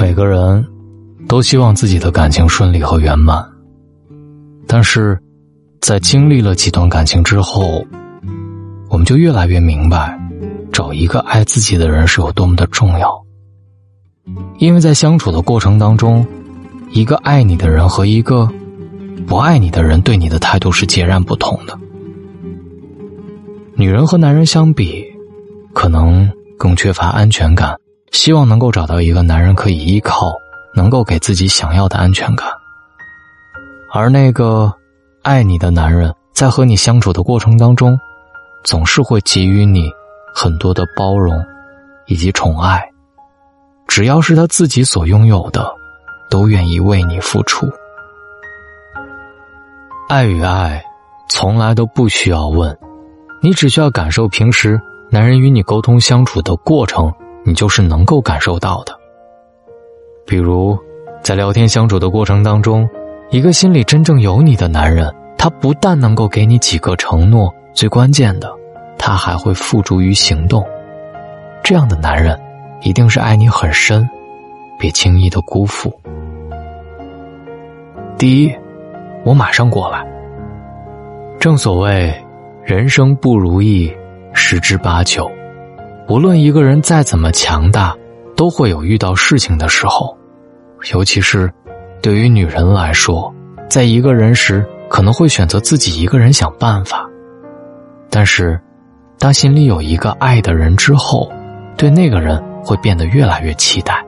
每个人都希望自己的感情顺利和圆满，但是，在经历了几段感情之后，我们就越来越明白，找一个爱自己的人是有多么的重要。因为在相处的过程当中，一个爱你的人和一个不爱你的人对你的态度是截然不同的。女人和男人相比，可能更缺乏安全感。希望能够找到一个男人可以依靠，能够给自己想要的安全感。而那个爱你的男人，在和你相处的过程当中，总是会给予你很多的包容以及宠爱。只要是他自己所拥有的，都愿意为你付出。爱与爱，从来都不需要问，你只需要感受平时男人与你沟通相处的过程。你就是能够感受到的。比如，在聊天相处的过程当中，一个心里真正有你的男人，他不但能够给你几个承诺，最关键的，他还会付诸于行动。这样的男人，一定是爱你很深，别轻易的辜负。第一，我马上过来。正所谓，人生不如意十之八九。无论一个人再怎么强大，都会有遇到事情的时候。尤其是对于女人来说，在一个人时可能会选择自己一个人想办法。但是，当心里有一个爱的人之后，对那个人会变得越来越期待。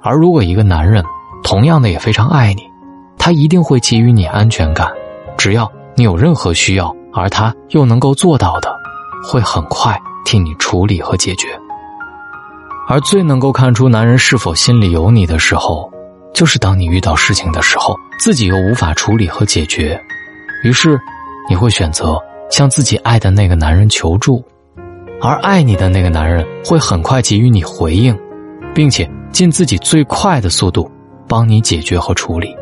而如果一个男人同样的也非常爱你，他一定会给予你安全感。只要你有任何需要，而他又能够做到的，会很快。替你处理和解决，而最能够看出男人是否心里有你的时候，就是当你遇到事情的时候，自己又无法处理和解决，于是你会选择向自己爱的那个男人求助，而爱你的那个男人会很快给予你回应，并且尽自己最快的速度帮你解决和处理。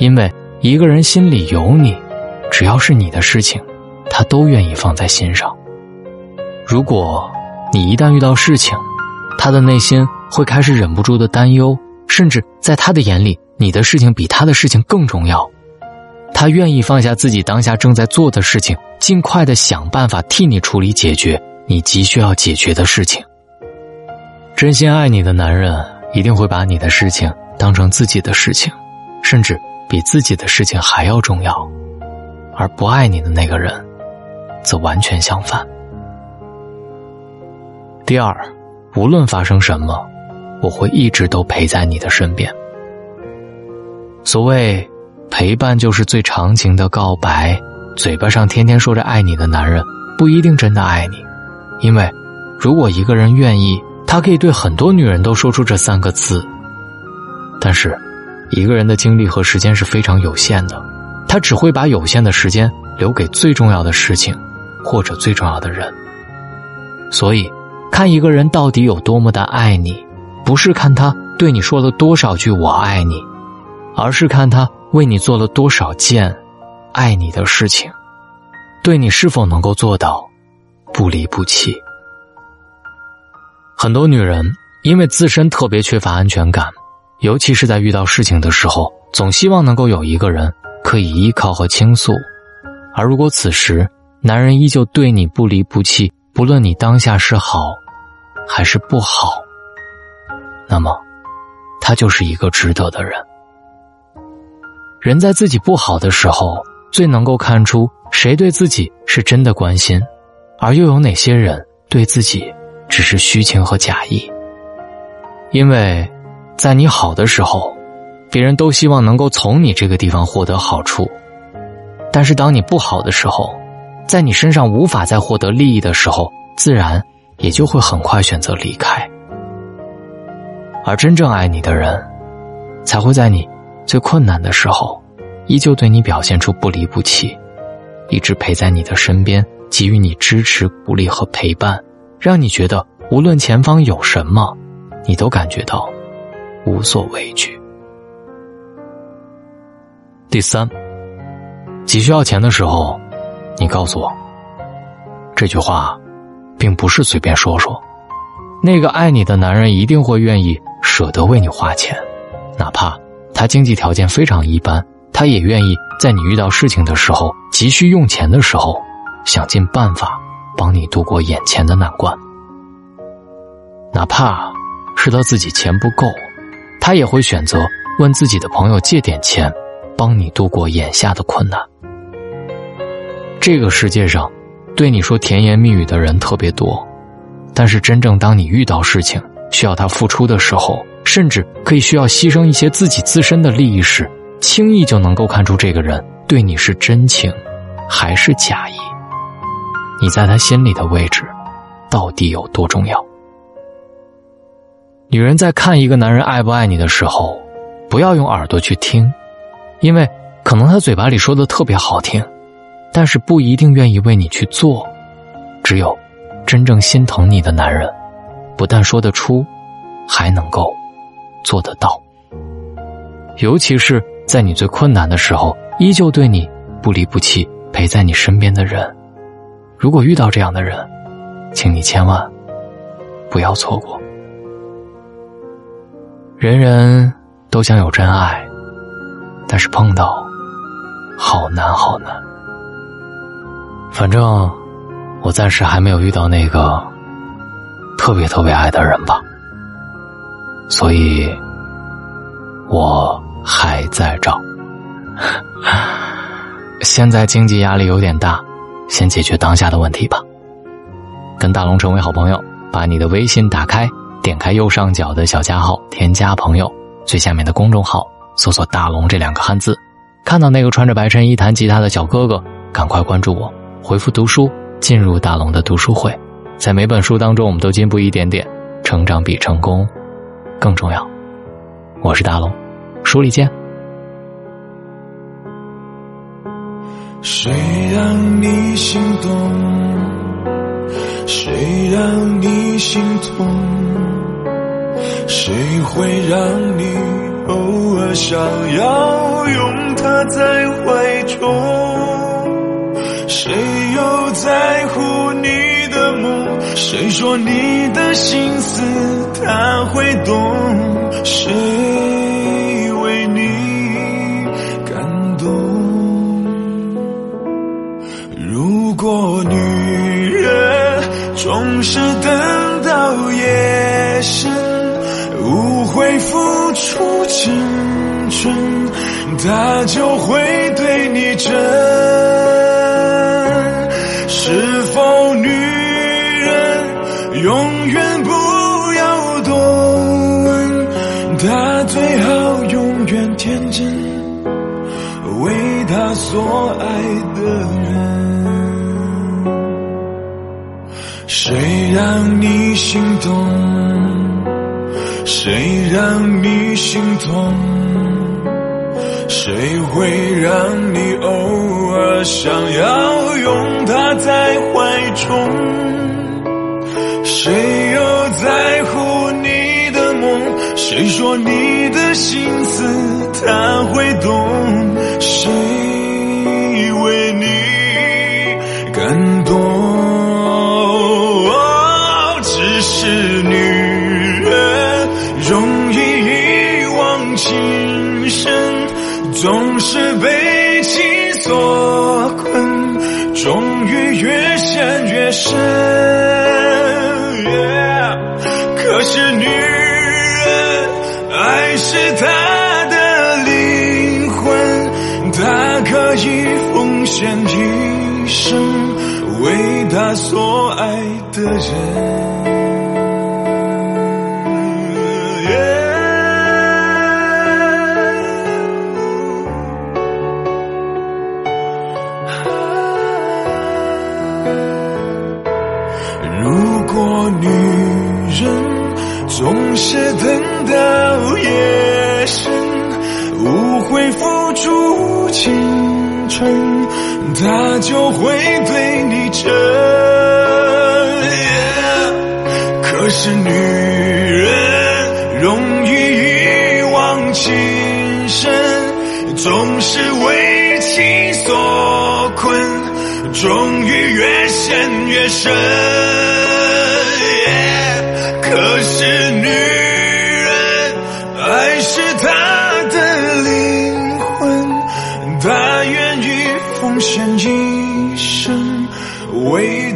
因为一个人心里有你，只要是你的事情，他都愿意放在心上。如果你一旦遇到事情，他的内心会开始忍不住的担忧，甚至在他的眼里，你的事情比他的事情更重要。他愿意放下自己当下正在做的事情，尽快的想办法替你处理解决你急需要解决的事情。真心爱你的男人一定会把你的事情当成自己的事情，甚至比自己的事情还要重要。而不爱你的那个人，则完全相反。第二，无论发生什么，我会一直都陪在你的身边。所谓陪伴，就是最长情的告白。嘴巴上天天说着爱你的男人，不一定真的爱你，因为如果一个人愿意，他可以对很多女人都说出这三个字。但是，一个人的精力和时间是非常有限的，他只会把有限的时间留给最重要的事情，或者最重要的人。所以。看一个人到底有多么的爱你，不是看他对你说了多少句“我爱你”，而是看他为你做了多少件爱你的事情，对你是否能够做到不离不弃。很多女人因为自身特别缺乏安全感，尤其是在遇到事情的时候，总希望能够有一个人可以依靠和倾诉，而如果此时男人依旧对你不离不弃。不论你当下是好，还是不好，那么，他就是一个值得的人。人在自己不好的时候，最能够看出谁对自己是真的关心，而又有哪些人对自己只是虚情和假意。因为，在你好的时候，别人都希望能够从你这个地方获得好处；但是当你不好的时候，在你身上无法再获得利益的时候，自然也就会很快选择离开。而真正爱你的人，才会在你最困难的时候，依旧对你表现出不离不弃，一直陪在你的身边，给予你支持、鼓励和陪伴，让你觉得无论前方有什么，你都感觉到无所畏惧。第三，急需要钱的时候。你告诉我，这句话，并不是随便说说，那个爱你的男人一定会愿意舍得为你花钱，哪怕他经济条件非常一般，他也愿意在你遇到事情的时候、急需用钱的时候，想尽办法帮你度过眼前的难关。哪怕是他自己钱不够，他也会选择问自己的朋友借点钱，帮你度过眼下的困难。这个世界上，对你说甜言蜜语的人特别多。但是，真正当你遇到事情需要他付出的时候，甚至可以需要牺牲一些自己自身的利益时，轻易就能够看出这个人对你是真情，还是假意。你在他心里的位置，到底有多重要？女人在看一个男人爱不爱你的时候，不要用耳朵去听，因为可能他嘴巴里说的特别好听，但是不一定愿意为你去做。只有。真正心疼你的男人，不但说得出，还能够做得到。尤其是在你最困难的时候，依旧对你不离不弃，陪在你身边的人。如果遇到这样的人，请你千万不要错过。人人都想有真爱，但是碰到好难好难。反正。我暂时还没有遇到那个特别特别爱的人吧，所以我还在找。现在经济压力有点大，先解决当下的问题吧。跟大龙成为好朋友，把你的微信打开，点开右上角的小加号，添加朋友，最下面的公众号搜索“大龙”这两个汉字，看到那个穿着白衬衣弹吉他的小哥哥，赶快关注我，回复“读书”。进入大龙的读书会，在每本书当中，我们都进步一点点，成长比成功更重要。我是大龙，书里见。谁让你心动？谁让你心痛？谁会让你偶尔想要拥他在怀中？谁又在乎你的梦？谁说你的心思他会懂？谁为你感动？如果女人总是等到夜深，无悔付出青春，他就会对你真。永远不要多问？她最好永远天真，为她所爱的人。谁让你心动？谁让你心痛？谁会让你偶尔想要拥他在怀中？谁又在乎你的梦？谁说你的心思他会懂？谁为你感动？只是女人容易一往情深。总是被情所困，终于越陷越深。是他的灵魂，他可以奉献一生，为他所爱的人。青春，他就会对你真。可是女人容易一往情深，总是为情所困，终于越陷越深。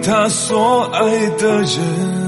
他所爱的人。